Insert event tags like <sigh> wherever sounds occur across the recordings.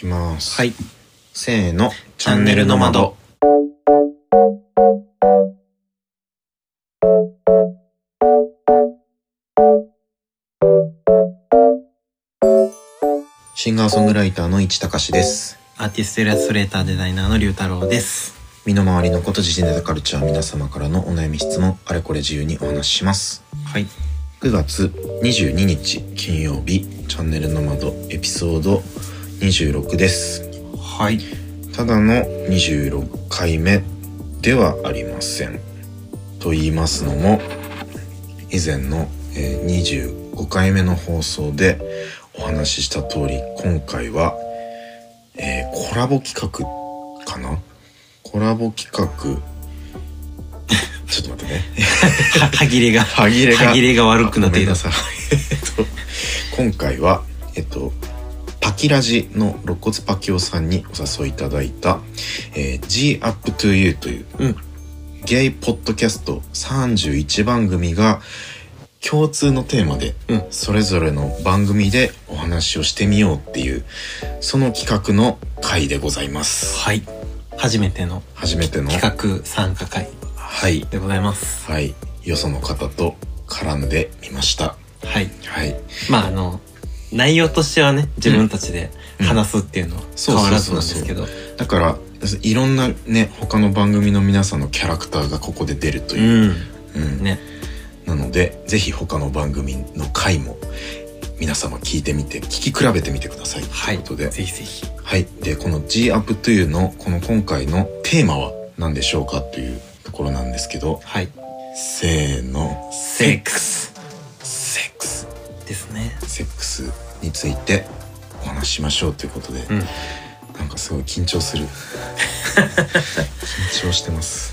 きます。はい。せーの。チャンネルの窓。シンガーソングライターの市隆です。アーティストイラストレーターデザイナーの龍太郎です。身の回りのこと、時事ネタカルチャー、皆様からのお悩み質問、あれこれ自由にお話しします。はい。9月22日金曜日、チャンネルの窓エピソード26です。はい。ただの26回目ではありません。と言いますのも、以前の、えー25回目の放送でお話しした通り、今回は、えーコラボ企画かな？コラボ企画、<laughs> ちょっと待ってね。<laughs> は、歯切れが、歯切れが歯切れが悪くなっていた。さい。えっと、今回は、えっと、パキラジの肋骨パキオさんにお誘いいただいた、えー G Up to You という、うんゲイポッドキャスト31番組が共通のテーマで、うんそれぞれの番組でお話をしてみようっていう、その企画の回でございます。はい。初めての初めての、企画参加会はい、でございます。はい、よその方と絡んでみました。はい。はい。まあ、あの、内容としてはね、自分たちで話すっていうのはそう変わらずなんですけど。だからいろんなね他の番組の皆さんのキャラクターがここで出るという、うん。うんね。なのでぜひ他の番組の回も皆様聞いてみて聞き比べてみてくださいはい。ということでぜひぜひ。はいでこの G アップというのこの今回のテーマは何でしょうかというところなんですけどはい。せーのセックスですね。セックスについてお話ししましょうということで、うん。なんかすごい緊張する。緊張してます。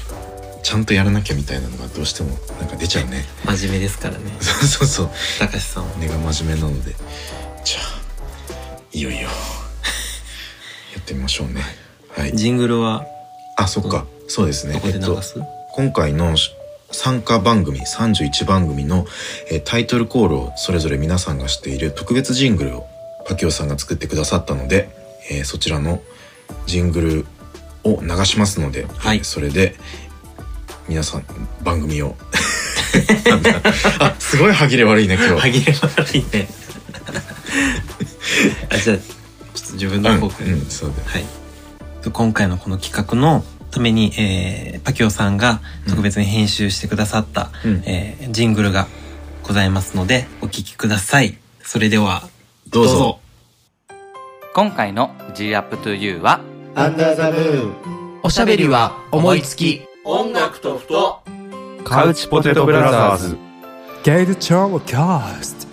ちゃんとやらなきゃみたいなのがどうしてもなんか出ちゃうね。真面目ですからね。そうそうそう。高橋さんは。根が真面目なので。じゃあいよいよやってみましょうね。はい。ジングルはあそっか。そうですね。どこでえっと流す、今回の参加番組31番組の、えータイトルコールをそれぞれ皆さんがしている特別ジングルをパキオさんが作ってくださったので、えーそちらのジングルを流しますので、はいえーそれで皆さん番組を <laughs> <laughs> あすごい歯切れ悪いね今日歯切れ悪いね。<laughs> あ、じゃあ、ちょっと自分の方から。うん、うん、そうだはい。今回のこの企画のために、えー、パキオさんが特別に編集してくださった、うんえージングルがございますので、お聞きください。それでは、どうぞ今回の G Up to You はおしゃべりは思いつき。音楽とふとカウチポテトブラザーズ Gay the Charles Cast.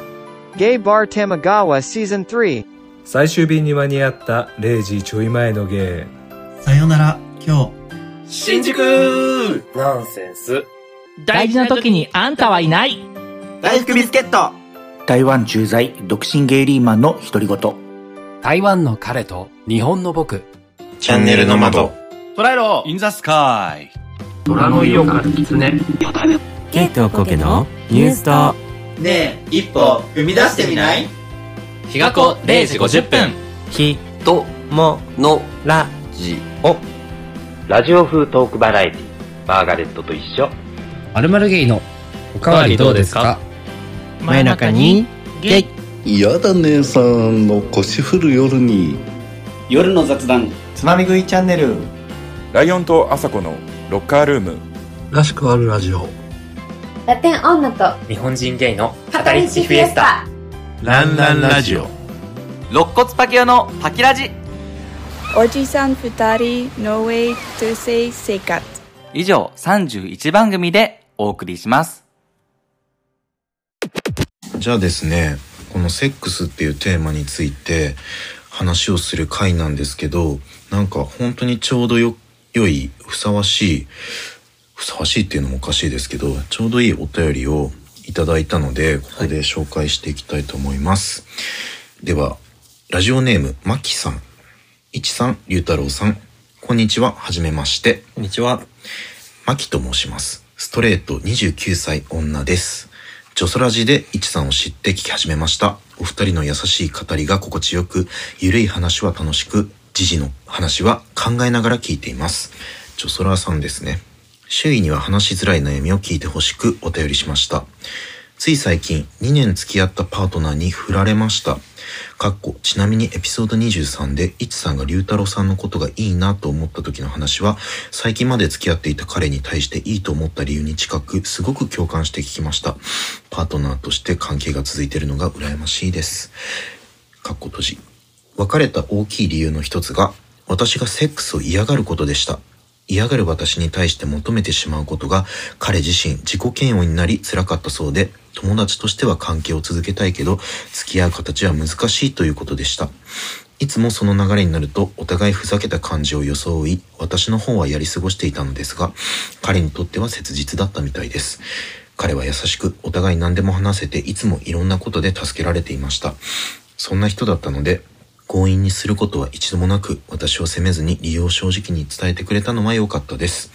Gay Bar Tamagawa Season 3. 最終便に間に合った0時ちょい前のゲさよなら、今日。新宿。ーナンセンス。大事な時にあんたはいない。大福ビスケット。台湾駐在独身ゲイリーマンの独り言。台湾の彼と日本の僕。チャンネルの窓捉えろ。In the sky 虎の色から狐。ケイトコケのニュースと。ねえ、一歩踏み出してみない？日が子0時50分。ひとものラジオラジオ風トークバラエティ、マーガレットと一緒。まるまるゲイのおかわりどうですか？真夜中にゲイ嫌だ姉さんの腰振る夜に夜の雑談。つまみ食いチャンネル。ライオンとアサコのロッカールームらしくあるラジオ。ラテン女と日本人ゲイの語り口フィエスタランランラジオ肋骨パキオのパキラジおじさん二人 No way to say 生活以上31番組でお送りします。じゃあですねこのセックスっていうテーマについて話をする回なんですけどなんか本当にちょうどよ良いふさわしいふさわしいっていうのもおかしいですけどちょうどいいお便りをいただいたのでここで紹介していきたいと思います、ではラジオネームまきさんいちさんりゅうたろうさんこんにちははじめましてこんにちは。マキと申します。ストレート29歳女です。ジョソラジでイチさんを知って聞き始めました。お二人の優しい語りが心地よく、ゆるい話は楽しく、時事の話は考えながら聞いています。ジョソラさんですね。周囲には話しづらい悩みを聞いてほしくお便りしました。つい最近2年付き合ったパートナーに振られました。かっこちなみにエピソード23でイチさんが龍太郎さんのことがいいなと思った時の話は最近まで付き合っていた彼に対していいと思った理由に近くすごく共感して聞きました。パートナーとして関係が続いているのが羨ましいです。かっこ閉じ。別れた大きい理由の一つが私がセックスを嫌がることでした。嫌がる私に対して求めてしまうことが彼自身自己嫌悪になり辛かったそうで友達としては関係を続けたいけど付き合う形は難しいということでした。いつもその流れになるとお互いふざけた感じを装い私の方はやり過ごしていたのですが彼にとっては切実だったみたいです。彼は優しくお互い何でも話せていつもいろんなことで助けられていました。そんな人だったので強引にすることは一度もなく、私を責めずに理由を正直に伝えてくれたのは良かったです。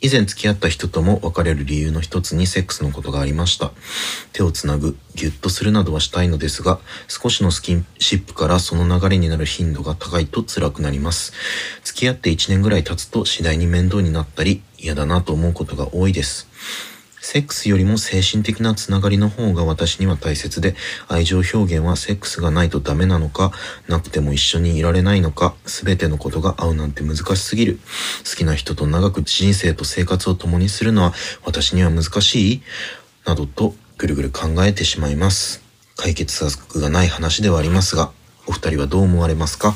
以前付き合った人とも別れる理由の一つにセックスのことがありました。手をつなぐ、ギュッとするなどはしたいのですが、少しのスキンシップからその流れになる頻度が高いと辛くなります。付き合って1年ぐらい経つと次第に面倒になったり、嫌だなと思うことが多いです。セックスよりも精神的なつながりの方が私には大切で、愛情表現はセックスがないとダメなのか、なくても一緒にいられないのか、すべてのことが合うなんて難しすぎる。好きな人と長く人生と生活を共にするのは私には難しいなどとぐるぐる考えてしまいます。解決策がない話ではありますが、お二人はどう思われますか？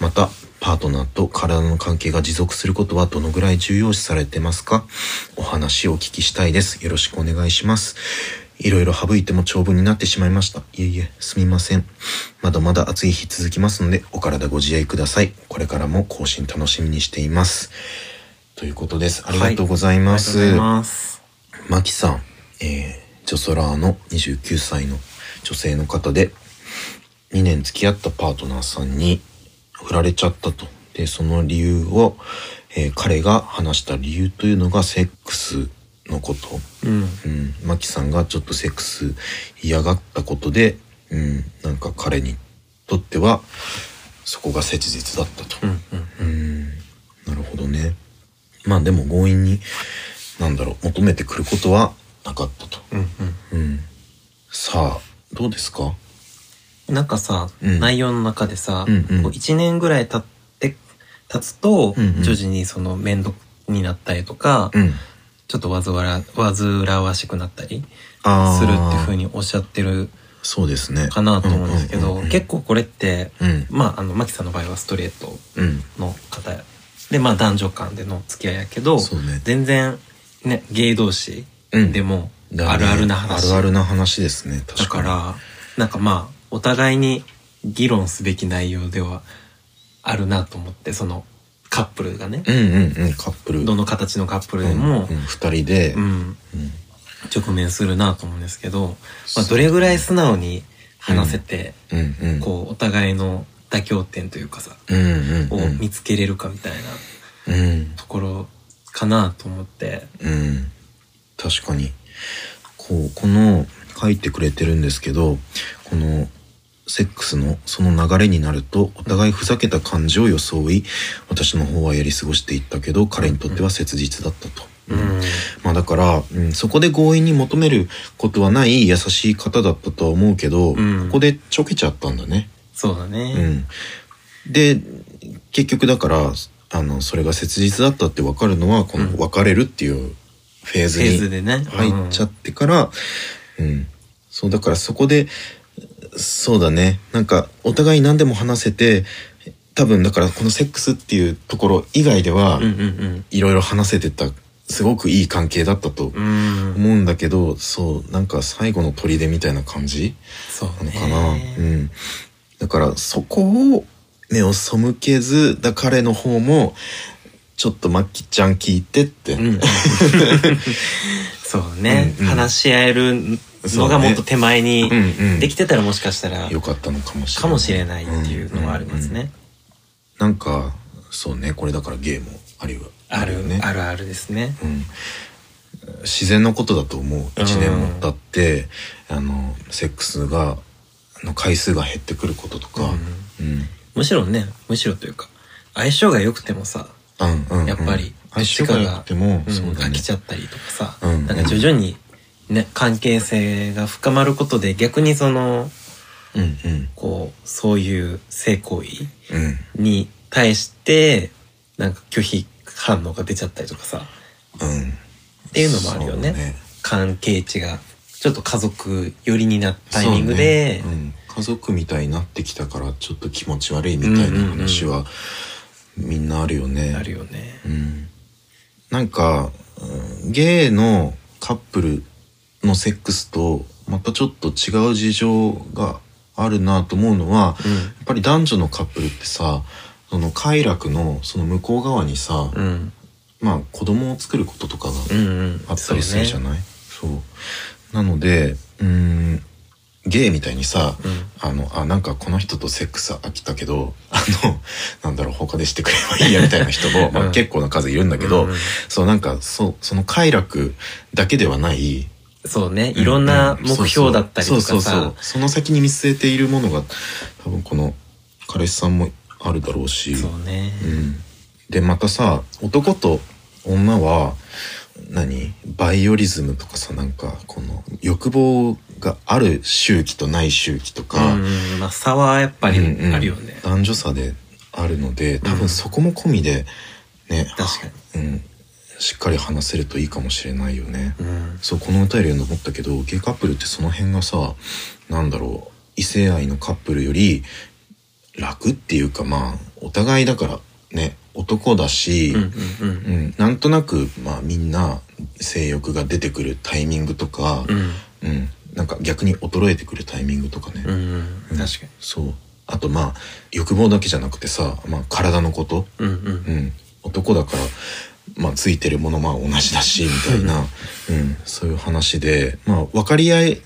また、パートナーと体の関係が持続することはどのぐらい重要視されてますか？お話をお聞きしたいです。よろしくお願いします。いろいろ省いても長文になってしまいました。いえいえ、すみません。まだまだ暑い日続きますので、お体ご自愛ください。これからも更新楽しみにしています。ということです。ありがとうございます。はいます。マキさん、えー、ジョソラーの29歳の女性の方で、2年付き合ったパートナーさんに振られちゃったと。で、その理由を、えー彼が話した理由というのがセックスのこと。うん。うん。マキさんがちょっとセックス嫌がったことで、うん、なんか彼にとっては、そこが切実だったと。うんうん。うん。なるほどね。まあでも強引に、なんだろう、求めてくることはなかったと。うんうん。さあ、どうですか？うん。なんかさ、うん内容の中でさ、うんうんこう1年ぐらい経って、経つと、うんうん徐々にその面倒になったりとか、うん。ちょっと煩わ煩わしくなったり。するっていうふうにおっしゃってるそうですね。かなと思うんですけど、うんうんうんうん結構これって、うん。まあ、あの、マキさんの場合はストレートうん。の方で、まあ男女間での付き合いやけど、そうね全然、ね、ゲイ同士うんでも、だねあるあるな話。あるあるな話ですね。だ確かに。から、なんかまあ、お互いに議論すべき内容ではあるなと思って、そのカップルがね、うんうんうん、カップル。どの形のカップルでもうん、うん二人で、うん、うん直面するなと思うんですけど、まあ、どれぐらい素直に話せて、うんうん。こう、お互いの妥協点というかさ、うんうんをうん。見つけれるかみたいなうん。ところかなと思って、うん。確かに。こう、この、書いてくれてるんですけど、この、セックスのその流れになると、お互いふざけた感じを装い、私の方はやり過ごしていったけど、彼にとっては切実だったと。うん。まあだから、うん、そこで強引に求めることはない優しい方だったとは思うけど、うんここでちょけちゃったんだね。うそうだね。ん。で、結局だから、あの、それが切実だったって分かるのは、この別れるっていうフェーズにでね。入っちゃってから、うん。そう、だからそこで、そうだね。なんか、お互い何でも話せて、多分だからこのセックスっていうところ以外ではうん、うんうんいろいろ話せてた、すごくいい関係だったとうん。うん。思うんだけど、そう、なんか最後の砦みたいな感じ。なのかな。うん。だからそこを目を背けず、だ彼の方も、ちょっとマッキーちゃん聞いてって。うん。<laughs> そうね、うんうん話し合えるのがもっと手前にうんうん。できてたらもしかしたら、よかったのかもしれない。かもしれないっていうのはありますね。なんか、そうね、これだからゲームあるよある、よね。あるあるですね。うん。自然のことだと思う。1年も経って、あのセックスがの回数が減ってくることとか、うんむしろねむしろというか相性が良くてもさうんうんうん。やっぱり相性が良くても、うん飽きちゃったりとかさ、うんうん。なんか徐々にね関係性が深まることで逆にそのうんうん。こうそういう性行為うん。に対してなんか拒否反応が出ちゃったりとかさ。うん。っていうのもあるよね。ね。関係値がちょっと家族寄りになったタイミングで、ね。うん、家族みたいになってきたからちょっと気持ち悪いみたいな話はみんなあるよね。あるよね。うん、なんか、うんゲイのカップルのセックスとまたちょっと違う事情があるなと思うのは、うん。やっぱり男女のカップルってさその快楽のその向こう側にさ、うん。まあ子供を作ることとかがうんうん。あったりするじゃない、そうなのでうーんゲイみたいにさ、あのあなんかこの人とセックス飽きたけどあのなんだろう他でしてくればいいやみたいな人も、<laughs> まあ、結構な数いるんだけど、うん。うんそうなんかそうその快楽だけではないそうね。いろんな目標だったりとかさ、その先に見据えているものが多分この彼氏さんもあるだろうし。そうね。うん、でまたさ男と女は何？バイオリズムとかさなんかこの欲望がある周期とない周期とか、うんうん。まあ差はやっぱりうんうん。あるよね、男女差であるので多分そこも込みでね、確かうん、しっかり話せるといいかもしれないよね。に、うん、そうこの歌読んで思ったけどゲイカップルってその辺がさなんだろう異性愛のカップルより楽っていうかまあお互いだからね男だし、うんうんうん。うんなんとなくまあみんな性欲が出てくるタイミングとか、うん。うんなんか逆に衰えてくるタイミングとかね、うんうんうん。確かに。そう。あとまあ欲望だけじゃなくてさ、まあ、体のこと、うんうん。うん、男だから、まあ、ついてるものまあ同じだしみたいな、うん、そういう話で、まあ、分かり合う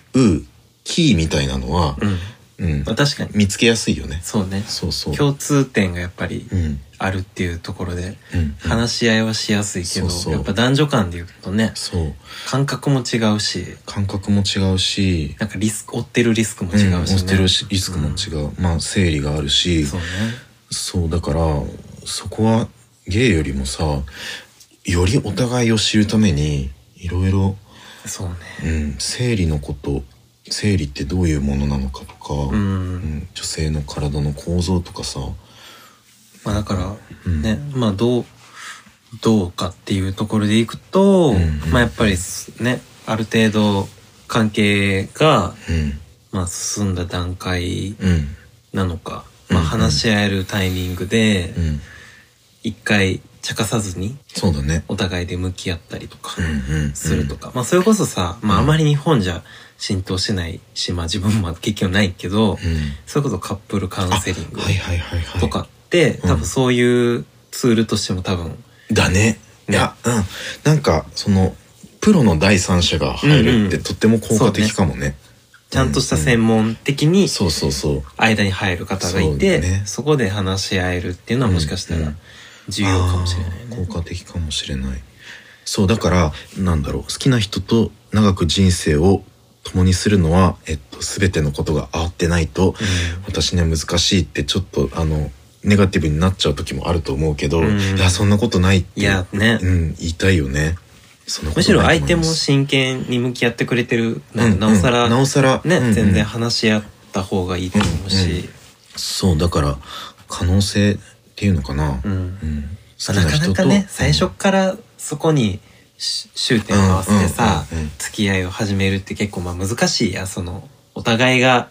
キーみたいなのは、うん。うん。まあ確かに。見つけやすいよね。そうね。そうそう。共通点がやっぱりうん。あるっていうところでうん。話し合いはしやすいけど、そうそう。やっぱ男女間で言うとねそう。感覚も違うし感覚も違うし、なんかリスク追ってるリスクも違うしね、うん、押してるしリスクも違う、まあ生理があるし。そうね。そうだからそこはゲイよりもさよりお互いを知るためにいろいろそうね。うん、生理のこと生理ってどういうものなのかとか、うん、うん女性の体の構造とかさ。まあだからうん。ね、まあどうどうかっていうところでいくと、うんうん。まあやっぱりねある程度関係が、うん。まあ、進んだ段階うん。なのか、まあ、話し合えるタイミングでうん。一回茶化さずにそうだね。お互いで向き合ったりとかするとか、まあそれこそさ、まああまり日本じゃ浸透しないし、まあ自分も結局ないけど、うん。それこそカップルカウンセリングとかって、うん。多分そういうツールとしても多分、だね。いやうん。なんかそのプロの第三者が入るってとっても効果的かもね,、ちゃんとした専門的にそうそうそう。間に入る方がいて、そこで話し合えるっていうのはもしかしたら重要かもしれないね。効果的かもしれない。そうだからなんだろう好きな人と長く人生を共にするのは、えっと、全てのことが合ってないと、私には難しいってちょっとあのネガティブになっちゃう時もあると思うけど、うん。いやそんなことないっていやね。うん、言いたいよね。むしろ相手も真剣に向き合ってくれてるなうんなおさら、うんなおさらね、うんうん。全然話し合った方がいいと思うし、そうだから可能性っていうのかな、うん。うん。好まあなかなかね最初うんからそこにし終点を合わせてさ、うんうんうんうん付き合いを始めるって結構まあ難しいやそのお互いが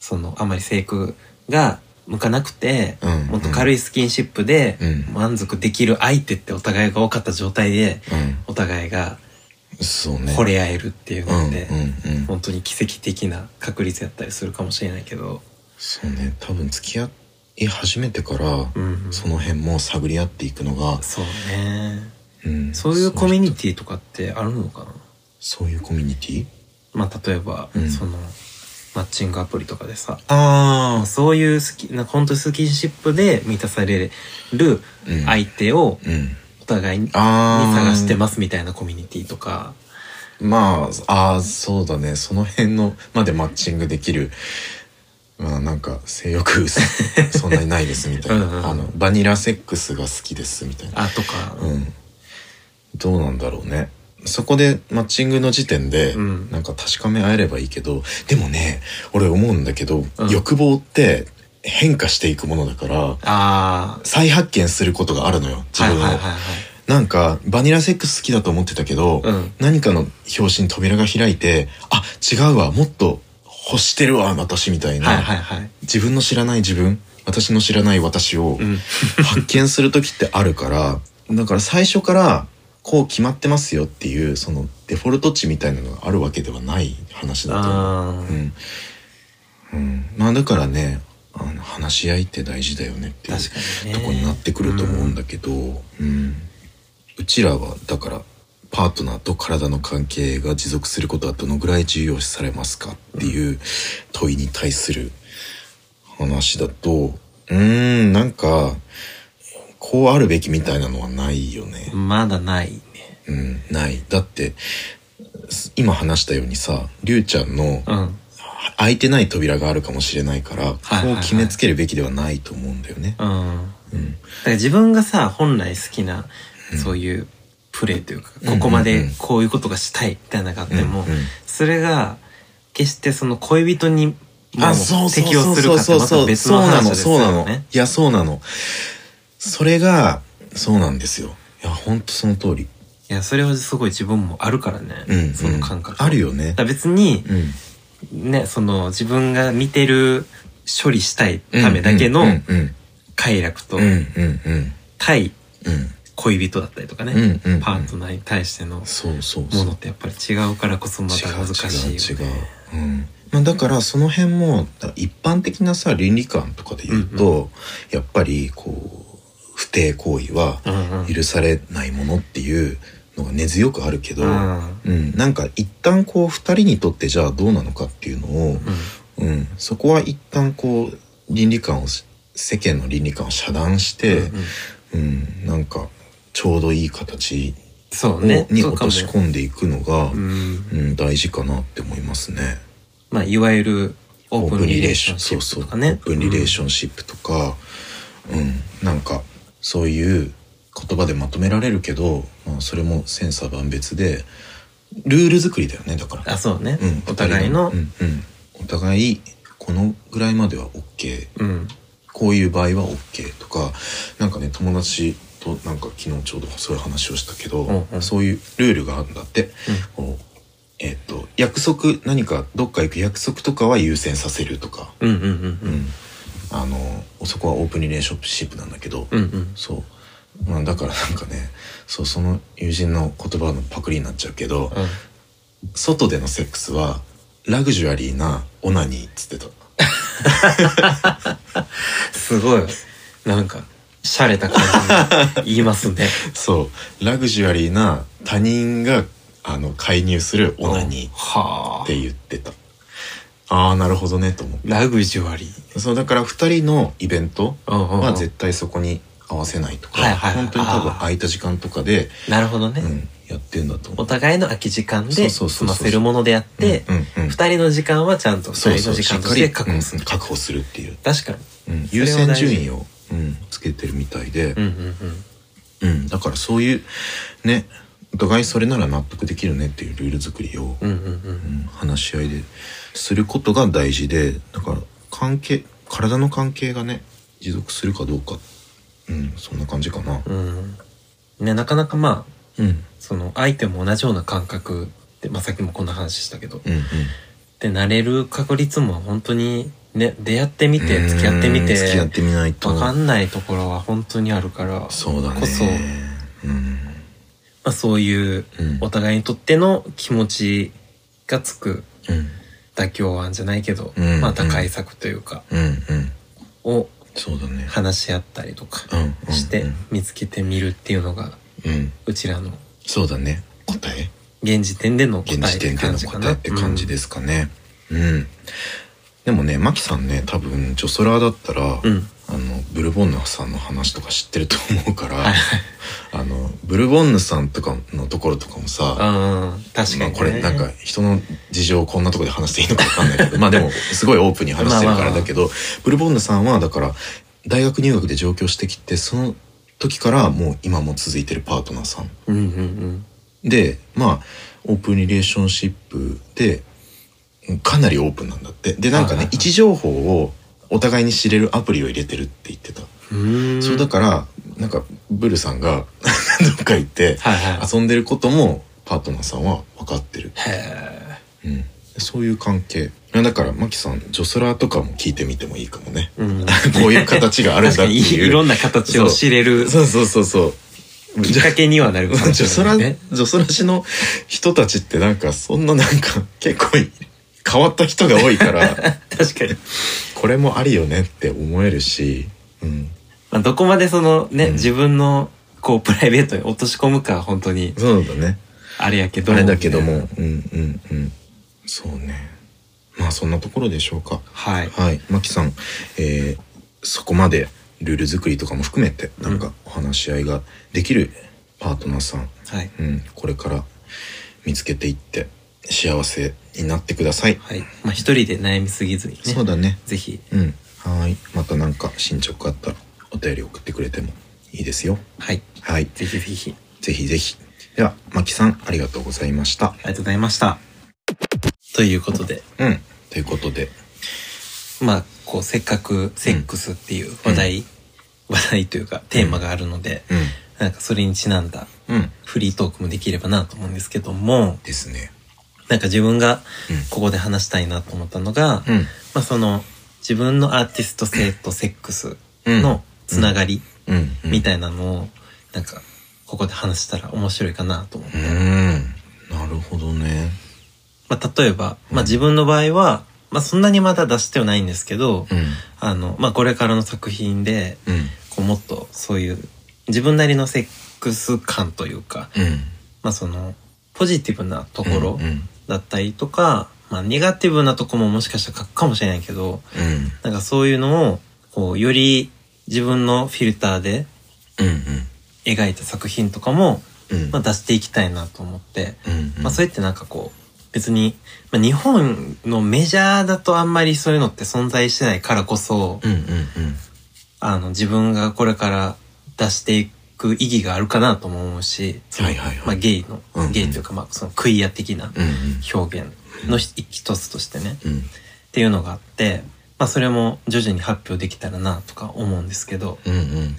そのあまり性欲が向かなくて、うんうんもっと軽いスキンシップでうん。満足できる相手ってお互いが多かった状態でお互いがうん、そうね。惚れ合えるっていうのって、うんうんうん。本当に奇跡的な確率やったりするかもしれないけど、そうね。多分付き合い始めてから、その辺も探り合っていくのが、そうね。うんそういうコミュニィティとかってあるのかな？そういうコミュニティ？まあ例えば、うん。そのマッチングアプリとかでさあそういう好きな本当にスキンシップで満たされるうん。相手をうん。お互いに探してますみたいなコミュニティとか。まあ、ああ、そうだね。その辺のまでマッチングできる。まあなんか性欲そ <laughs> そんなにないですみたいな。うんうんあのバニラセックスが好きですみたいな。あとか。うん。どうなんだろうね。そこでマッチングの時点でうん。なんか確かめ合えればいいけど、でもね俺思うんだけど、うん。欲望って変化していくものだからあ再発見することがあるのよ。自分を、あはいはいはいはい。なんかバニラセックス好きだと思ってたけど、うん。何かの表紙に扉が開いてあ違うわもっと欲してるわ私みたいな、はいはいはい。自分の知らない自分私の知らない私をうん。<laughs> 発見する時ってあるからだから最初からこう決まってますよっていうそのデフォルト値みたいなのがあるわけではない話だと思う。ん。うん、まあだからねあの話し合いって大事だよねっていうとこになってくると思うんだけど、うん。うちらはだからパートナーと体の関係が持続することはどのぐらい重要視されますかっていう問いに対する話だとうーんなんかこうあるべきみたいなのはないよね。まだないねうん、ない。だってす今話したようにさりゅうちゃんのうん開いてない扉があるかもしれないから、はいはいはいこう決めつけるべきではないと思うんだよね。うんうんだから自分がさ本来好きなそういうプレーというか、うんここまでこういうことがしたいみたいなのがあっても、それが決してその恋人にもあ、そうそう適用そうするかってまた別の話ですそうなの。よね。いや、そうなの。それが、そうなんですよ。いや、ほんとその通り。いやそれはすごい自分もあるからね、うん。その感覚、うんあるよね別にうん。ねその自分が見てる処理したいためだけの快楽とうんうんうん対うん恋人だったりとかね、うんうんうん。パートナーに対してのそうそうそう。ものってやっぱり違うからこそまた難しいよね。違う違う。違う、うん。まあ、だからその辺もだ一般的なさ倫理観とかで言うと、やっぱりこう不貞行為はうんうん。許されないものっていうのが根強くあるけど、うん。うん、なんか一旦こう二人にとってじゃあどうなのかっていうのを、うん。そこは一旦こう倫理観を世間の倫理観を遮断して、うん。なんかちょうどいい形をそうね。に落とし込んでいくのが、うん。うん、大事かなって思いますね。まあいわゆるオープンリレーションシッそうそうプとかね。オープンリレーションシップとか、うん、なんかそういう言葉でまとめられるけど、まあ、それも千差万別でルール作りだよねだから。あそうね、うん、お互いの、うんうん、お互いこのぐらいまでは OK うん。こういう場合は OK とかなんかね友達となんか昨日ちょうどそういう話をしたけど、うんうん。そういうルールがあるんだって、こうえっ、と約束何かどっか行く約束とかは優先させるとか、うんうんうんうん。うん。あのそこはオープンリレーションシップなんだけど、うんうん。そう、まあ、だからなんかねそうその友人の言葉のパクリになっちゃうけど、外でのセックスはラグジュアリーなオナニーっつってた。<laughs> すごい。なんか洒落た感じに言いますね。<laughs> そう。ラグジュアリーな他人があの介入するオナニーはあ。って言ってた。ああなるほどねと思って。ラグジュアリー。そうだから2人のイベントうんうんうん。は絶対そこに合わせないとか、はいはいはい。本当に多分空いた時間とかで、なるほどね、うん、やってんだと思う。お互いの空き時間で済ませるものであってうんうんうん。二人の時間はちゃんと二人の時間として確保する。うん確保するっていう、確かに。優先順位を、うん、つけてるみたいで、うんうんうん。うん、だからそういうねお互いそれなら納得できるねっていうルール作りを、うんうんうん。うん話し合いですることが大事でだから関係体の関係がね持続するかどうか。うんそんな感じかな。うん。ねなかなかまあうん。その相手も同じような感覚で、まあ、さっきもこんな話したけど、うんうん。でなれる確率も本当にね出会ってみて付き合ってみてうん付き合ってみないと。分かんないところは本当にあるからそうだね。こそ、うん。まあ、そういううん。お互いにとっての気持ちがつくうん。妥協案じゃないけど、うんまあ打開策というかうんうん。をそうだね。話し合ったりとかうんうんしてうん見つけてみるっていうのがうん。うちらのそうだね。答え。現時点での答えって現時点での感じかな。答えって感じですすかね。うん、でもねマキさんね多分ジョソラーだったら、うん。あのブルボンヌさんの話とか知ってると思うから、あのブルボンヌさんとかのところとかもさ、うん確かに、ね。まあこれなんか人の事情をこんなところで話していいのか分かんないけど <laughs> まあでもすごいオープンに話してるからだけどブルボンヌさんはだから大学入学で上京してきてその時からもう今も続いてるパートナーさん。うんうんうん。でまあオープンリレーションシップでかなりオープンなんだって。でなんかはいはいはい。ね位置情報をお互いに知れるアプリを入れてるって言ってた。うん。そうだからなんかブルさんが <laughs> どっか行って遊んでることもパートナーさんは分かってる、へうん、そういう関係。だからマキさんジョスラーとかも聞いてみてもいいかもね、え、うん、こういう形があるんだっていう。<laughs> いろんな形を知れるそうそうそうそう。きっかけにはなるかもジョソラ、しれないね。ジョソラシの人たちってなんかそんななんか結構変わった人が多いから <laughs> 確かに、これもありよねって思えるし、うん、まあ、どこまでそのね、うん自分のこうプライベートに落とし込むかは本当にそうだね。あれやけどあれだけども、うんうんうん。そうね。まあそんなところでしょうか。はいはい。マキさん、えーそこまでルール作りとかも含めて、なんかお話し合いができるパートナーさん、はいうん、これから見つけていって、幸せになってください。はいまあ一人で悩みすぎずにねそうだね。ぜひうん。はい。またなんか進捗あったらお便り送ってくれてもいいですよ。はいはい。ぜひぜひぜひぜひ。では、マキさん、ありがとうございました。ありがとうございましたということでうん。ということで、まあこうせっかくセックスっていう話題、話題というかテーマがあるので、うなんかそれにちなんだん。うん。フリートークもできればなと思うんですけどもですね。なんか自分がうんここで話したいなと思ったのが、うん。まあその自分のアーティスト性とセックスのつながりうん。みたいなのをなんかここで話したら面白いかなと思って、うん。なるほどね。まあ例えば、まあ自分の場合は、まあそんなにまだ出してはないんですけど、うん。あの、まあこれからの作品で、うん。こうもっとそういう自分なりのセックス感というか、うん。まあそのポジティブなところうん。だったりとか、まあネガティブなとこももしかしたら書くかもしれないけど、うん。なんかそういうのを、こうより自分のフィルターでうん。描いた作品とかも、うん。まあ、出していきたいなと思って、うん。まあそれってなんかこう、別に、まあ、日本のメジャーだとあんまりそういうのって存在してないからこそ、うん。うん。あの自分がこれから出していく意義があるかなとも思うし、はいはいはいまあゲイの、うんうんゲイというかまあそのクイア的なうん。うん。表現の一一つとしてね、うん。っていうのがあって、まあそれも徐々に発表できたらなとか思うんですけど、うん。うん。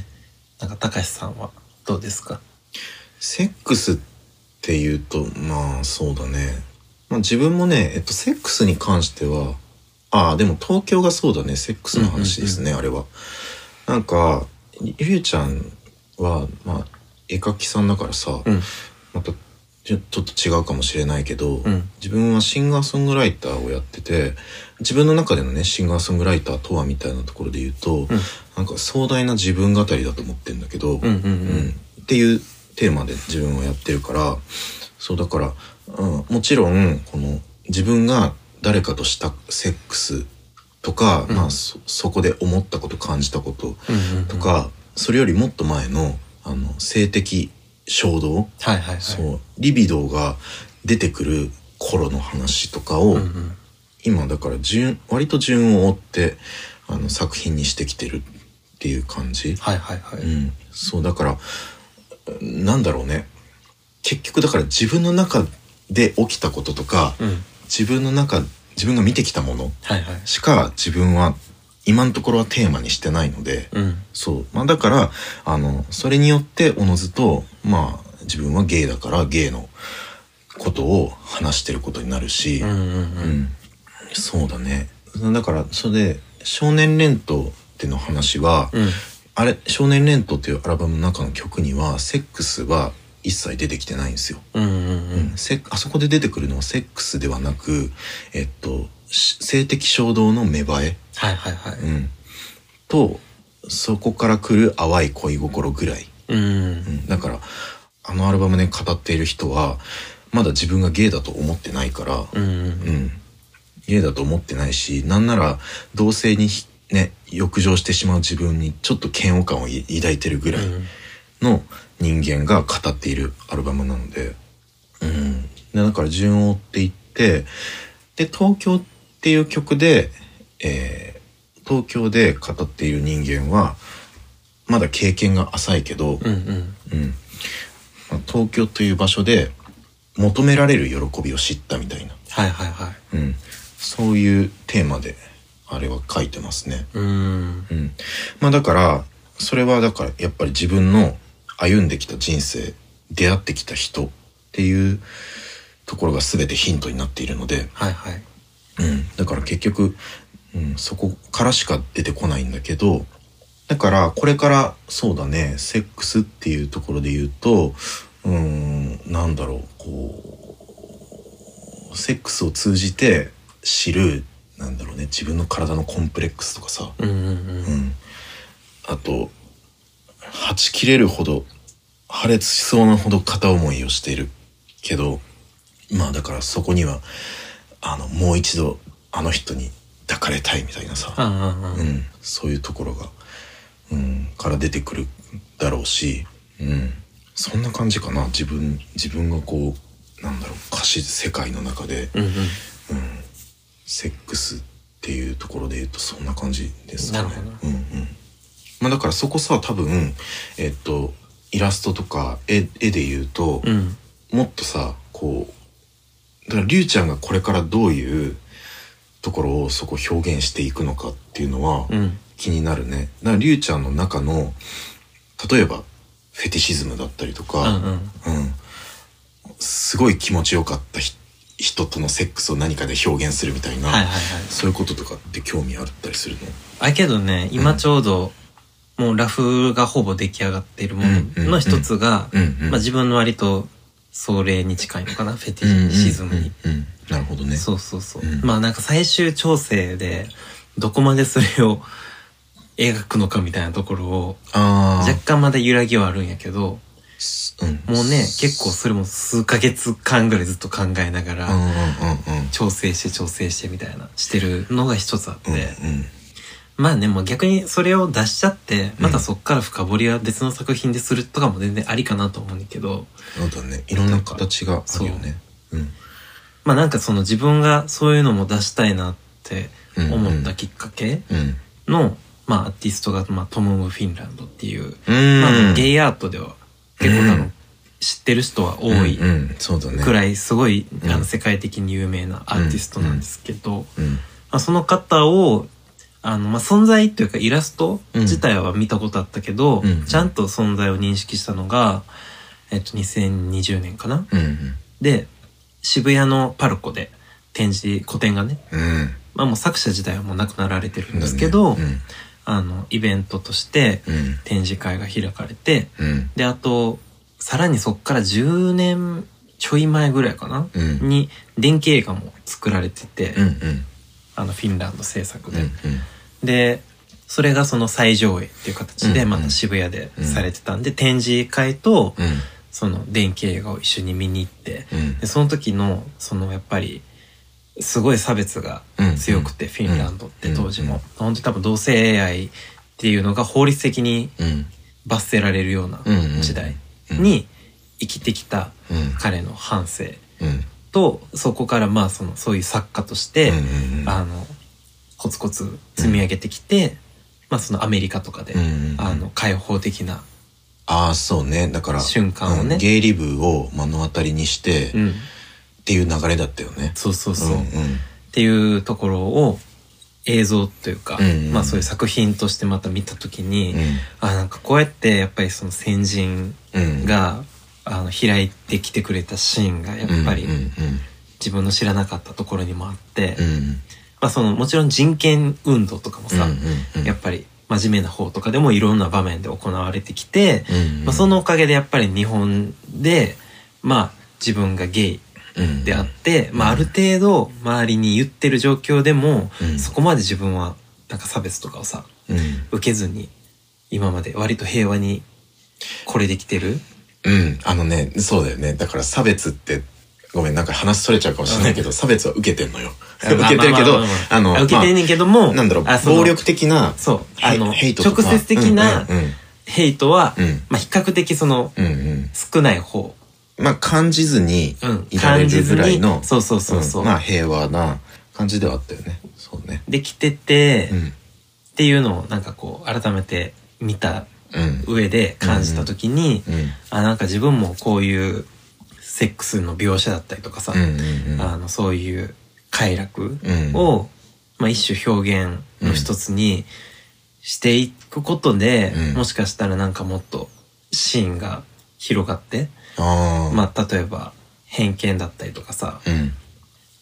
なんか高橋さんはどうですか？セックスっていうと、まあそうだね。まあ自分もね、えっと、セックスに関しては、ああ、でも東京がそうだね、セックスの話ですね、あれは。なんか、ゆゆうちゃんは、まあ、絵描きさんだからさ、うん。またちょっと違うかもしれないけど、うん。自分はシンガーソングライターをやってて自分の中でのねシンガーソングライターとはみたいなところで言うと、なんか壮大な自分語りだと思ってんだけど、うんうんうん。っていうテーマで自分はやってるからそうだから、うん、もちろんこの自分が誰かとしたセックスとか、まあそそこで思ったこと感じたことうんうんうん。とか、それよりもっと前のあの性的衝動、はいはいはい。そうリビドーが出てくる頃の話とかを、うんうん。今だから順割と順を追ってあの作品にしてきてるっていう感じ、はいはいはい。うん、そうだからなんだろうね結局だから自分の中で起きたこととか、うん。自分の中自分が見てきたもの。しか自分は今のところはテーマにしてないので、うん。そう。まあだから、あの、それによっておのずと、まあ自分はゲイだからゲイのことを話してることになるし、うんうんう。うんんそうだね。だから、それで、少年レントっての話は、うん。あれ、少年レントっていうアルバムの中の曲には、セックスは一切出てきてないんですよ。うんうんううんん。せあそこで出てくるのはセックスではなく、えっと、し性的衝動の芽生え？はいはいはい。うん、とそこから来る淡い恋心ぐらい、うん。うん、だからあのアルバムで語っている人はまだ自分がゲイだと思ってないから、うんうん。うん、ゲイだと思ってないしなんなら同性にひね、欲情してしまう自分にちょっと嫌悪感をい抱いてるぐらいの人間が語っているアルバムなので、うん。でだから順を追っていって、で、東京っていう曲で、えー東京で語っている人間は、まだ経験が浅いけど、うんうん。うんまあ東京という場所で求められる喜びを知ったみたいな、はいはいはい。うん、そういうテーマであれは書いてますね。うーん。うん、まあだからそれはだからやっぱり自分の歩んできた人生出会ってきた人っていうところが全てヒントになっているので、はいはい。うん、だから結局、うん、そこからしか出てこないんだけどだからこれからそうだねセックスっていうところで言うとうーんなんだろうこうセックスを通じて知るなんだろうね自分の体のコンプレックスとかさ、うんうんうん。うん、あとはち切れるほど破裂しそうなほど片思いをしているけどまあだからそこにはあのもう一度あの人に抱かれたいみたいなさ、うん、そういうところが、うん、から出てくるだろうし、うん、そんな感じかな自分自分がこうなんだろう歌詞世界の中で、うんうん。セックスっていうところで言うとそんな感じですかね。うんうん。まあだからそこさ多分えっとイラストとか絵絵で言うと、うん。もっとさこうだからりゅうちゃんがこれからどういうところをそこ表現していくのかっていうのはうん。気になるね。だからりゅうちゃんの中の例えばフェティシズムだったりとうんか、うん。うんすごい気持ちよかったひ人とのセックスを何かで表現するみたいな、はいはいはい。そういうこととかって興味あったりするの？あけどね、今ちょうど、もうラフがほぼ出来上がっているものの一つが、うんうんまあ自分の割と壮麗に近いのかな、フェティシズムに。うんうんうんなるほどね。そうそうそう。うん。まあなんか最終調整で、どこまでそれを描くのかみたいなところを、あ若干まだ揺らぎはあるんやけど、あ、うん、もうね、結構それも数ヶ月間ぐらいずっと考えながら、うんうんうん。調整して調整してみたいな、してるのが一つあって、うんうんまあね、もう逆にそれを出しちゃって、またそっから深掘りは別の作品でするとかも全然ありかなと思うんだけど、そうだね。いろんな形があるよね。うん。まあなんかその自分がそういうのも出したいなって思ったきっかけうん。の、まあアーティストが、まあトム・ム・フィンランドっていう、うん。まあゲイアートでは結構多うん分知ってる人は多い。くらいすごい、うんあの世界的に有名なアーティストなんですけど、うん。まあ、その方をあの、まあ、存在というかイラスト自体は見たことあったけど、うんちゃんと存在を認識したのが、えっと、2020年かな？うんうん。で、渋谷のパルコで展示、個展がね、うん。まあもう作者自体はもう亡くなられてるんですけど、だねあの、イベントとしてうん。うん。展示会が開かれて、うん。で、あと、さらにそっから10年ちょい前ぐらいかな、うんに電気映画も作られてて、うんうん。あのフィンランド制作で。うんうん。で、それがその再上映っていう形でうんまた渋谷でされてたんで、展示会とうん。その電気映画を一緒に見に行って、うんでその時のそのやっぱりすごい差別が強くて、フィンランドって当時も、本当に多分同性愛っていうのが法律的にうん。罰せられるような時代に生きてきたうん。彼の反省うん。とそこからまあそのそういう作家として、うんうんあのコツコツ積み上げてきて、まあそのアメリカとかで、うんうんうんあの開放的な、ああ、そうね。だから、瞬間をねうんゲイリブを目の当たりにして、うん、っていう流れだったよね。そうそうそう、んっ。ていうところを映像というか、うんうんまあそういう作品としてまた見た時に、うん。あなんかこうやってやっぱりその先人うん。が、あの開いてきてくれたシーンがやっぱり自分の知らなかったところにもあって。まあそのもちろん人権運動とかもさ、やっぱり真面目な方とかでもいろんな場面で行われてきて、まあ、そのおかげでやっぱり日本でまあ自分がゲイうんであって、まあある程度周りに言ってる状況でも、うん。そこまで自分はなんか差別とかをさうん。受けずに今まで割と平和にこれできてるうん。あのね、そうだよね。だから差別って、ごめん、なんか話それちゃうかもしれないけど、差別は受けてんのよ。受まあけてるけどまあの、受けてんねんけども、なんだろう、暴力的な、そう。あの、ヘイト直接的なヘイトは、うんまあ比較的その、うんうん少ない方。まあ、感じずにうんいられるぐらいの、そうそうそうそうんまあ、平和な感じではあったよね。そうね。できてて、うん。っていうのをなんかこう、改めて見たうん。上で感じた時に、うん。あ、なんか自分もこういうセックスの描写だったりとかさ、うんうんうん。あの、そういう快楽うんを、まあ一種表現の一つにしていくことで、うんもしかしたらなんかもっとシーンが広がって。まあ例えば偏見だったりとかさ、うん。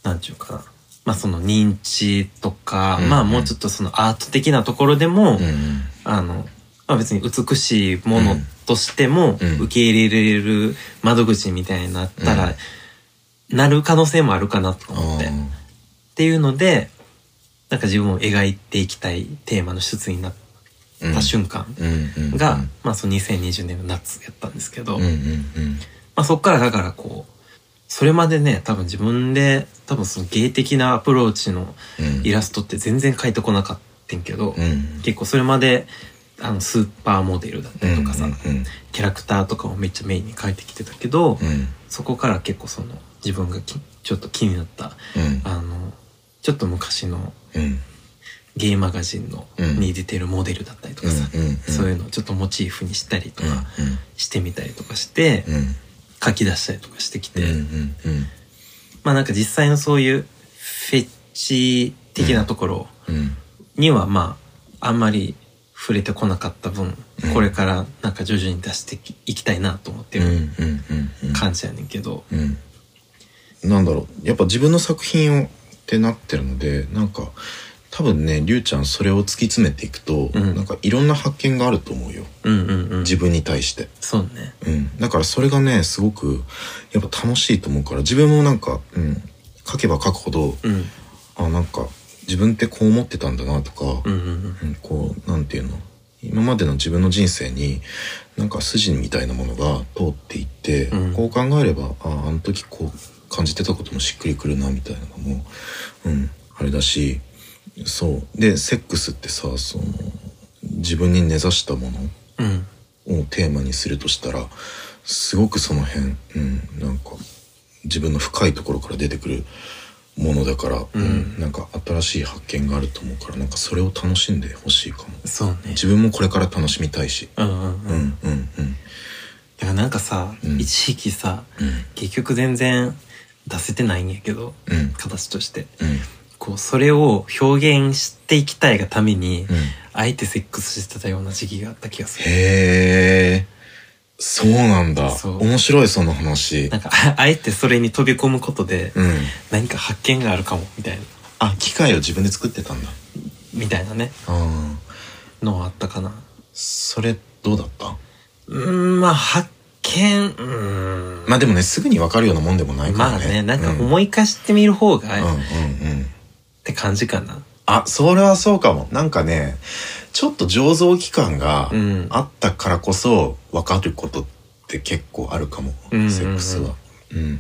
なんちゅうかな。まあその認知とか、うんまあもうちょっとそのアート的なところでも、うん。あの、まあ別に美しいものとしてもうん受け入れれる窓口みたいになったら、なる可能性もあるかなと思って。っていうので、なんか自分を描いていきたいテーマの一つになった瞬間。が、まあその2020年の夏やったんですけど。まあそっからだからこう、それまでね、多分自分で、多分その芸的なアプローチのうん。イラストって全然描いてこなかったんけど、うん。結構それまで、あの、スーパーモデルだったりとかさ、うん。キャラクターとかをめっちゃメインに描いてきてたけど、うん。そこから結構その自分がきちょっと気になった、うん。あの、ちょっと昔のうん。ゲイマガジンの、うんに出てるモデルだったりとかさ、うんうんうんそういうのをちょっとモチーフにしたりとうん。かしてみたりとかして、うん。書き出したりとかしてきて、うん。うん。まあなんか実際のそういうフェッチ的なところうん。にはまああんまり触れてこなかった分、うんこれからなんか徐々に出していきたいなと思ってうん。うるん。うん。感じやねんけど、うん。なんだろう。やっぱ自分の作品をってなってるので、なんか、多分ね、りゅうちゃんそれを突き詰めていくと、うんなんかいろんな発見があると思うよ。うんうんうん。自分に対して。そうね。うん。だからそれがね、すごく、やっぱ楽しいと思うから、自分もなんか、うん、書けば書くほど、うん。あ、なんか、自分ってこう思ってたんだなとか、うんうんうん。うんこう、なんていうの？今までの自分の人生に、なんか筋みたいなものが通っていって、うんこう考えれば、ああの時こう感じてたこともしっくりくるな、みたいなのも、うん、あれだし、そう。で、セックスってさ、その、自分に根ざしたもうん。のをテーマにするとしたら、すごくその辺、うん、なんか、自分の深いところから出てくるものだから、うん、なんか新しい発見があると思うから、なんかそれを楽しんでほしいかも。そうね。自分もこれから楽しみたいし。うんうんうん。うんだからなんかさ、うん一時期さ、うん結局全然出せてないんやけど、うん形として。うんこう、それを表現していきたいがために、うんあえてセックスしてたような時期があった気がする。へえそうなんだ。そう。面白いその話。なんか、あ <laughs> あえてそれに飛び込むことで、うん。何か発見があるかも、みたいな、あ機械を自分で作ってたんだ。みたいなね、ああのはあったかな。それどうだった？うーん、まあ、発見、うーん。まあでもねすぐに分かるようなもんでもないからね。まあね、なんかうん思い返してみる方が、っうんうんうん。て感じかな。あそれはそうかも。なんかねちょっと醸造期間がうん。あったからこそ分かることって結構あるかも、うんセックスは。うん。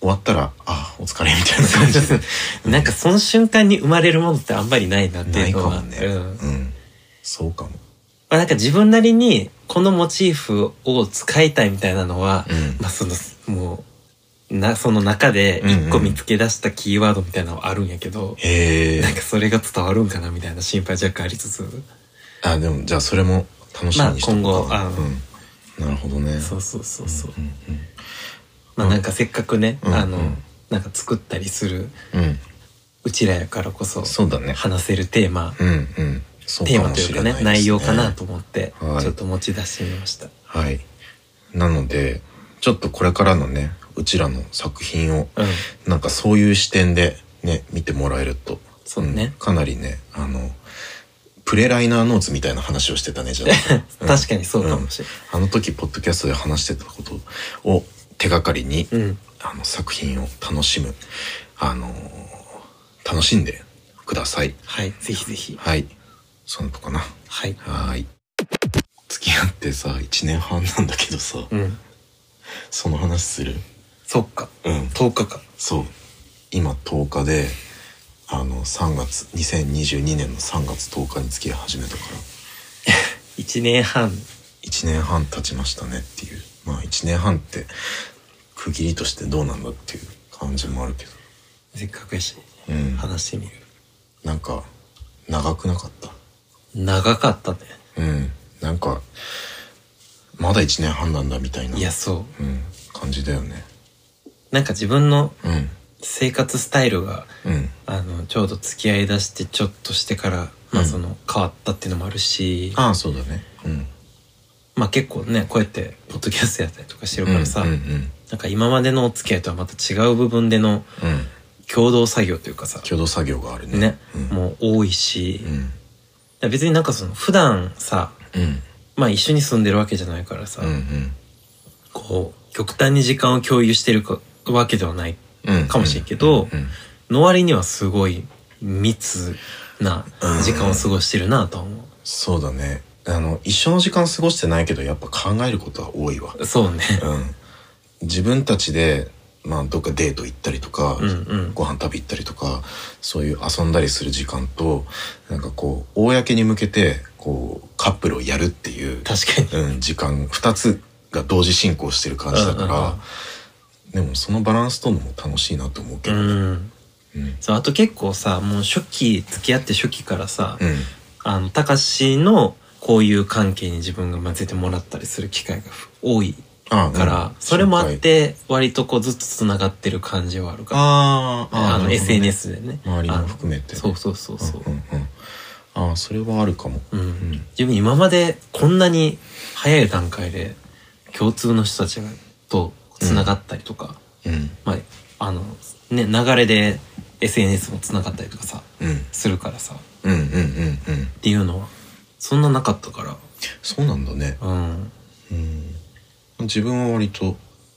終わったらあお疲れみたいな感じで。<laughs> なんかその瞬間に生まれるものってあんまりないなってないいうのは。かもね。うん。うん。そうかも。まあなんか自分なりにこのモチーフを使いたいみたいなのは、うん。まあその、もう、な、その中で一個見つけ出したキーワードみたいなのはあるんやけど、へえなんかそれが伝わるんかなみたいな心配若干ありつつ、あでもじゃあそれも楽しみにしてまあ今後あの。うん、なるほどね。そうそうそうそう。うんまあなんかせっかくね、うんあの、うんなんか作ったりするうんうん。うちらやからこそ、そうだね。話せるテーマ、うんうん。そうテーマというかね内容かなと思って、はい。ちょっと持ち出してみました。はい。なのでちょっとこれからのねうちらの作品をうん。なんかそういう視点でね見てもらえるとそうねんかなりねあのプレライナーノーツみたいな話をしてたねじゃあうん <laughs> 確かにそうかもしれあの時ポッドキャストで話してたことを手がかりに、ない。うん。あの作品を楽しむあの楽しんでくださいはい、ぜひぜひ。はいそのとかなはい。はーい付き合ってさ1年半なんだけどさうん。その話する？そっか。うん。10日か。そう。今10日で、あの、3月、2022年の3月10日に付き合い始めたから、<laughs> 1年半。1年半経ちましたねっていう。まあ1年半って、区切りとしてどうなんだっていう感じもあるけど。せっかくやし、うん。話してみる。なんか、長くなかった？長かったね。うん。なんか、まだ1年半なんだみたいな。いや、そう。うん。感じだよね。なんか自分のうん。生活スタイルが、うん。あの、ちょうど付き合いだしてちょっとしてから、まあその、変わったっていうのもあるし、ああ、そうだね。うん。まあ結構ね、こうやって、ポッドキャストやったりとかしてるからさ、うんうんなんか今までのお付き合いとはまた違う部分でのうん。うん。共同作業というかさ、共同作業があるね。ね、うん。もう多いし、うん。別になんかその、普段さ、うん。まあ一緒に住んでるわけじゃないからさ、うんこう、極端に時間を共有してるかわけではないうん。かもしれんけど、の割にはすごい密な時間を過ごしてるなとは思そうだね。あの、一緒の時間過ごしてないけど、やっぱ考えることは多いわ。う。そうね。うん。自分たちで、まあ、どっかデート行ったりとか、うんうん。ご飯食べ行ったりとか、そういう遊んだりする時間と、なんかこう、公に向けて、こう、カップルをやるっていう、確かに。うん、時間、二つが同時進行してる感じだから、でもそのバランスとのも楽しいなと思うけうど、うん。ん。そう、あと結構さ、もう初期、付き合って初期からさ、あの、たかしのこういう関係に自分が混ぜてもらったりする機会が多いあから、うんそれもあって、割とこうずっと繋がってる感じはあるから。あーあの、SNS でね。周りも含めて。そうそうそうそう。うんうん。ああ、それはあるかも。うん。自分今までこんなに早い段階で共通の人たちがと繋がったりとか、うん。まあ、あの、ね、流れで SNS も繋がったりとかさ、うん。するからさ、うんうんうんうん。っていうのは、そんななかったから、そうなんだね。うん。うん。自分は割と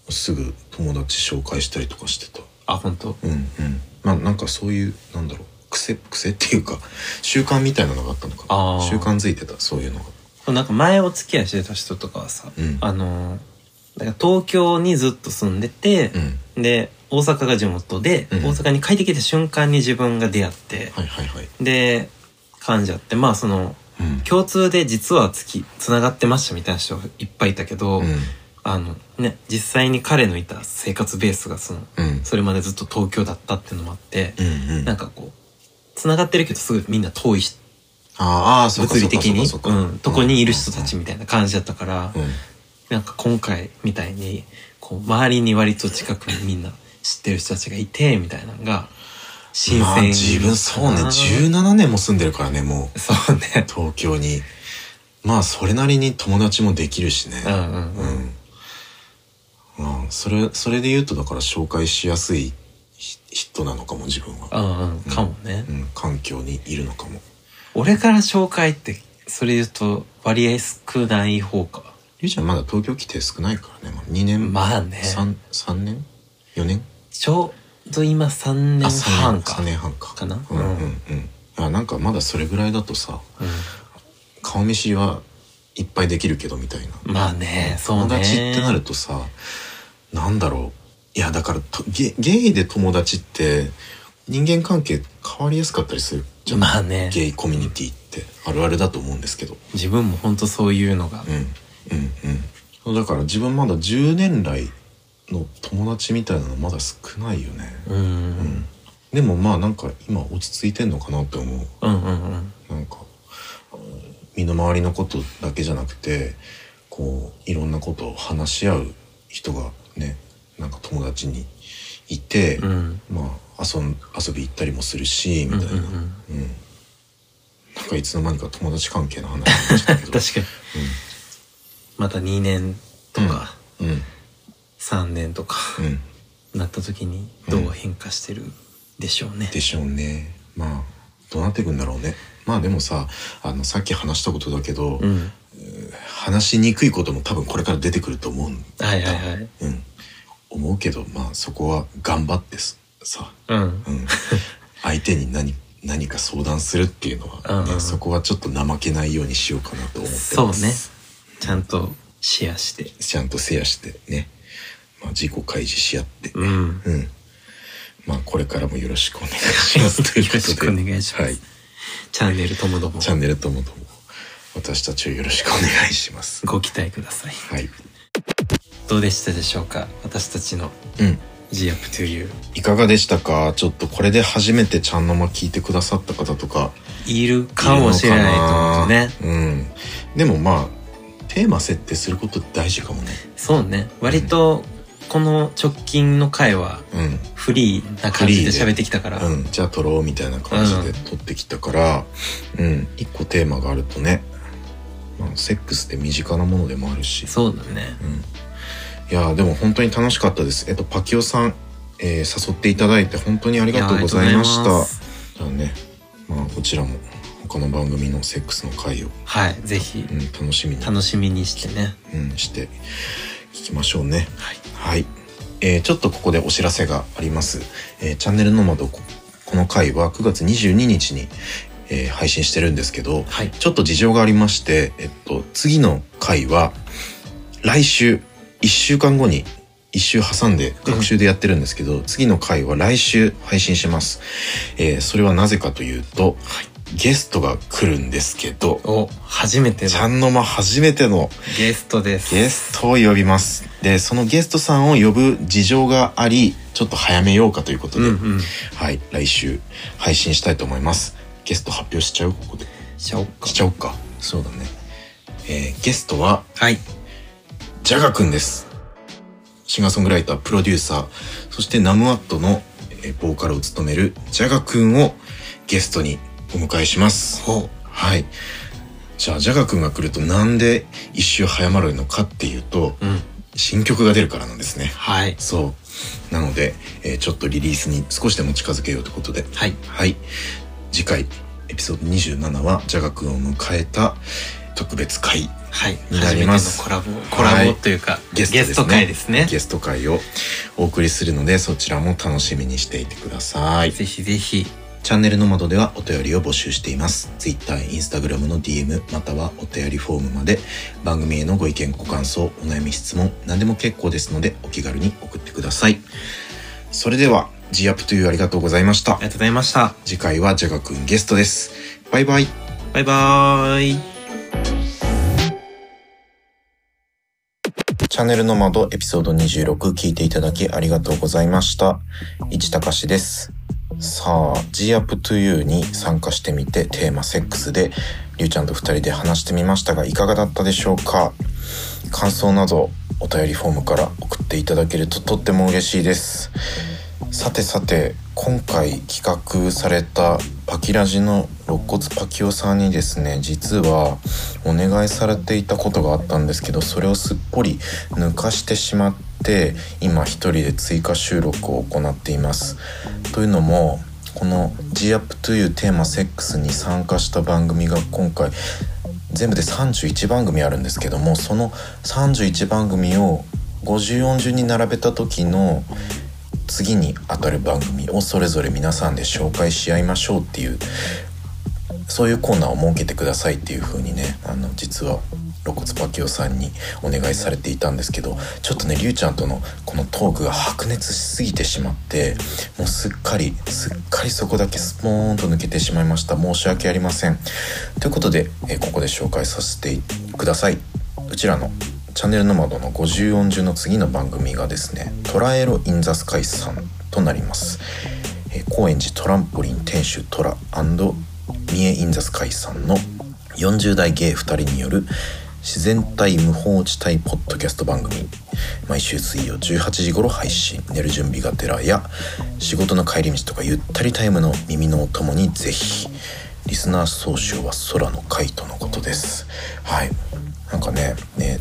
すぐ友達紹介したりとかしてた。あ、本当？うんうん。まあなんかそういう、なんだろう、癖、癖っていうか、<laughs> 習慣みたいなのがあったのか習慣づいてた、そういうのが。なんか前お付き合いしてた人とかはさ、うんあの、だから東京にずっと住んでて、で、大阪が地元で、うん大阪に帰ってきた瞬間に自分が出会って。で、感じあって、まあその、うん。共通で実はつき、つながってましたみたいな人がいっぱいいたけど、うん。あのね、実際に彼のいた生活ベースがその、うん。それまでずっと東京だったっていうのもあって、う。なんかこう、つながってるけどすぐみんな遠いし、あーあ物理的に、そうん、とこにいる人たちみたいな感じだったから、うん。なんか今回みたいに、こう、周りに割と近くにみんな知ってる人たちがいて、みたいなのが、新鮮まあ自分そうね、17年も住んでるからね、もう。そうね。東京に。まあそれなりに友達もできるしね。うんうんうん。うん。まあ、それ、それで言うとだから紹介しやすいひ人なのかも自分は。うんうん、かもね。うん、環境にいるのかも。俺から紹介って、それ言うと割合少ない方か。ゆうちゃんまだ東京来て少ないからね。まあ、2年。まあね3、三年 ?4 年？ちょうど今3年半か。3年半か。かな？うんうんうん。あ、なんかまだそれぐらいだとさ、うん顔見知りはいっぱいできるけどみたいな。まあね、そうね。友達ってなるとさ、なんだろう。いや、だからとゲ、ゲイで友達って人間関係変わりやすかったりするじゃん。まあねゲイコミュニティってあるあるだと思うんですけど。自分も本当そういうのが。うん。うんうん。だから自分まだ10年来の友達みたいなのまだ少ないよね。うん。うんでもまあなんか今落ち着いてんのかなって思う。うんうん。なんか、うん身の回りのことだけじゃなくて、こう、いろんなことを話し合う人がね、なんか友達にいて、うん。まあ遊ん、遊び行ったりもするし、みたいな。うんんううんうんなんかいつの間にか友達関係の話になっちゃったけど。<laughs> 確かに。また2年とかうん。3年とかうん。なった時にどう変化してるでしょうね。でしょうね。まあ、どうなっていくんだろうね。まあでもさ、あの、さっき話したことだけど、うん。話しにくいことも多分これから出てくると思うんだ。はいはいはい。うん。思うけど、まあそこは頑張ってすさ、うん。うん。相手に何、何か相談するっていうのは、ねうんうんそこはちょっと怠けないようにしようかなと思ってます。そうね。ちゃんとシェアして。ちゃんとシェアしてね。まあ、自己開示し合って、うん。うん。まあ、これからもよろしくお願いします。<laughs> ということで。よろしくお願いしますはい。チャンネルともどもチャンネルともども、私たちをよろしくお願いします。ご期待ください。はい。どうでしたでしょうか？私たちのうん。G up to you。いかがでしたか？ちょっとこれで初めてちゃんの間聞いてくださった方とかいるかもしれないと思うね。うん。でもまあ、テーマ設定すること大事かもね。そうね。割と、この直近の回はうん。フリーな感じで喋ってきたから。うん。じゃあ撮ろうみたいな感じで撮ってきたから、うん。一個テーマがあるとね、まあ、セックスって身近なものでもあるし。そうだね。うん。いやーでも本当に楽しかったです。えっと、パキオさん、えー誘っていただいて本当にありがとうございましいやありがとうございた。ますじゃあね、まあこちらも他の番組のセックスの回を、はい。ぜひう、ん、楽しみに、楽しみにしてね。うん、して聞きましょうね。はい。はい。えーちょっとここでお知らせがあります。えーチャンネルの窓ここの回は9月22日に、えー配信してるんですけど、はい。ちょっと事情がありまして、えっと、次の回は、来週、1週間後に、1週挟んで、学習でやってるんですけど、次の回は来週配信します。えーそれはなぜかというと、ゲストが来るんですけど、お、初めてのちゃんの間初めてのゲストです。ゲストを呼びます。で、そのゲストさんを呼ぶ事情があり、ちょっと早めようかということで、うんうん。はい、来週配信したいと思います。ゲスト発表しちゃう？ここで。しちゃおうかし。ちゃおうか。そうだね。えーゲストは、はい。ジャガくんです。シンガーソングライター、プロデューサー、そしてナムアットのえーボーカルを務めるジャガくんをゲストにお迎えします。ほはい。じゃあ、ジャガくんが来るとなんで一周早まるのかっていうと、う。うん。新曲が出るからなんですね。はい。そう。なので、えーちょっとリリースに少しでも近づけようということで、はい。はい。次回、エピソード27は、ジャガくんを迎えた特別会、はい。になります初めてのコラボ、コラボというか、ゲスト。ゲスト会ですね。ゲスト会をお送りするので、そちらも楽しみにしていてください。ぜひぜひ。チャンネルの窓ではお便りを募集しています。Twitter、Instagram の DM、またはお便りフォームまで番組へのご意見、ご感想、お悩み、質問、何でも結構ですのでお気軽に送ってください。それでは、G アップというありがとうございましたあり。がとうございました。次回はジャガくんゲストです。バイバイ。バイバーイ。チャンネルの窓エピソード26聞いていただきありがとうございました。市高しです。さあ、G up to you に参加してみてテーマセックスでりゅうちゃんと二人で話してみましたがいかがだったでしょうか？感想などお便りフォームから送っていただけるととっても嬉しいです。さてさて今回企画されたパキラジの肋骨パキオさんにですね実はお願いされていたことがあったんですけどそれをすっぽり抜かしてしまって今一人で追加収録を行っています。というのもこの「G up to you テーマセックス」に参加した番組が今回全部で31番組あるんですけどもその31番組を54順に並べた時の次に当たる番組をそれぞれ皆さんで紹介し合いましょうっていうそういうコーナーを設けてくださいっていう風にねあの実は露骨パキオさんにお願いされていたんですけどちょっとねりゅうちゃんとのこのトークが白熱しすぎてしまってもうすっかりすっかりそこだけスポーンと抜けてしまいました。申し訳ありません。ということで、えここで紹介させてください。うちらのチャンネルの窓の54順の次の番組がですね「トラエロ・イン・ザ・スカイさん」となります、え高円寺トランポリン店主トラミエ・イン・ザ・スカイさんの40代ゲイ2人による自然体無法地帯ポッドキャスト番組。毎週水曜18時頃配信。寝る準備がてらや仕事の帰り道とかゆったりタイムの耳のお供にぜひ。リスナー総称は空のカイトのことです。はい。なんかねね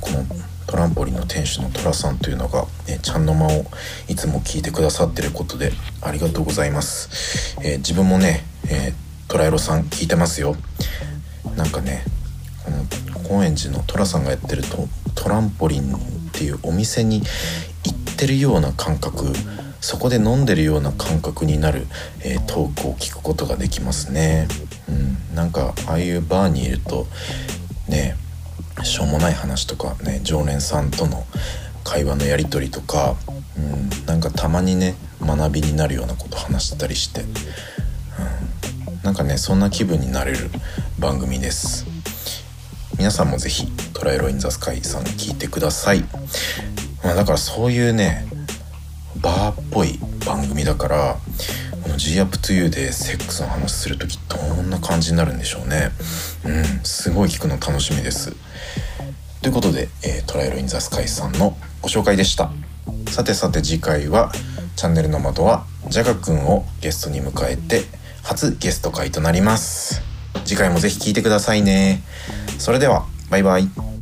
このトランポリンの店主のトラさんというのが、ね、ちゃんの間をいつも聞いてくださってることでありがとうございます、えー自分もね、えートラエロさん聞いてますよ。なんかね高円寺のトラさんがやってるとトランポリンっていうお店に行ってるような感覚そこで飲んでるような感覚になる、えートークを聞くことができますね。うん、なんかああいうバーにいるとねしょうもない話とかね常連さんとの会話のやり取りとか、うん、なんかたまにね学びになるようなこと話したりして、うん、なんかねそんな気分になれる番組です。皆さんもぜひトライロインザスカイさん聞いてください、まあ、だからそういうねバーっぽい番組だからこの G up to you でセックスの話する時どんな感じになるんでしょうね。うんすごい聞くの楽しみです。ということで、えー、トライロインザスカイさんのご紹介でした。さてさて次回はチャンネルの窓はジャガくんをゲストに迎えて初ゲスト会となります。次回もぜひ聴いてくださいね。それではバイバイ。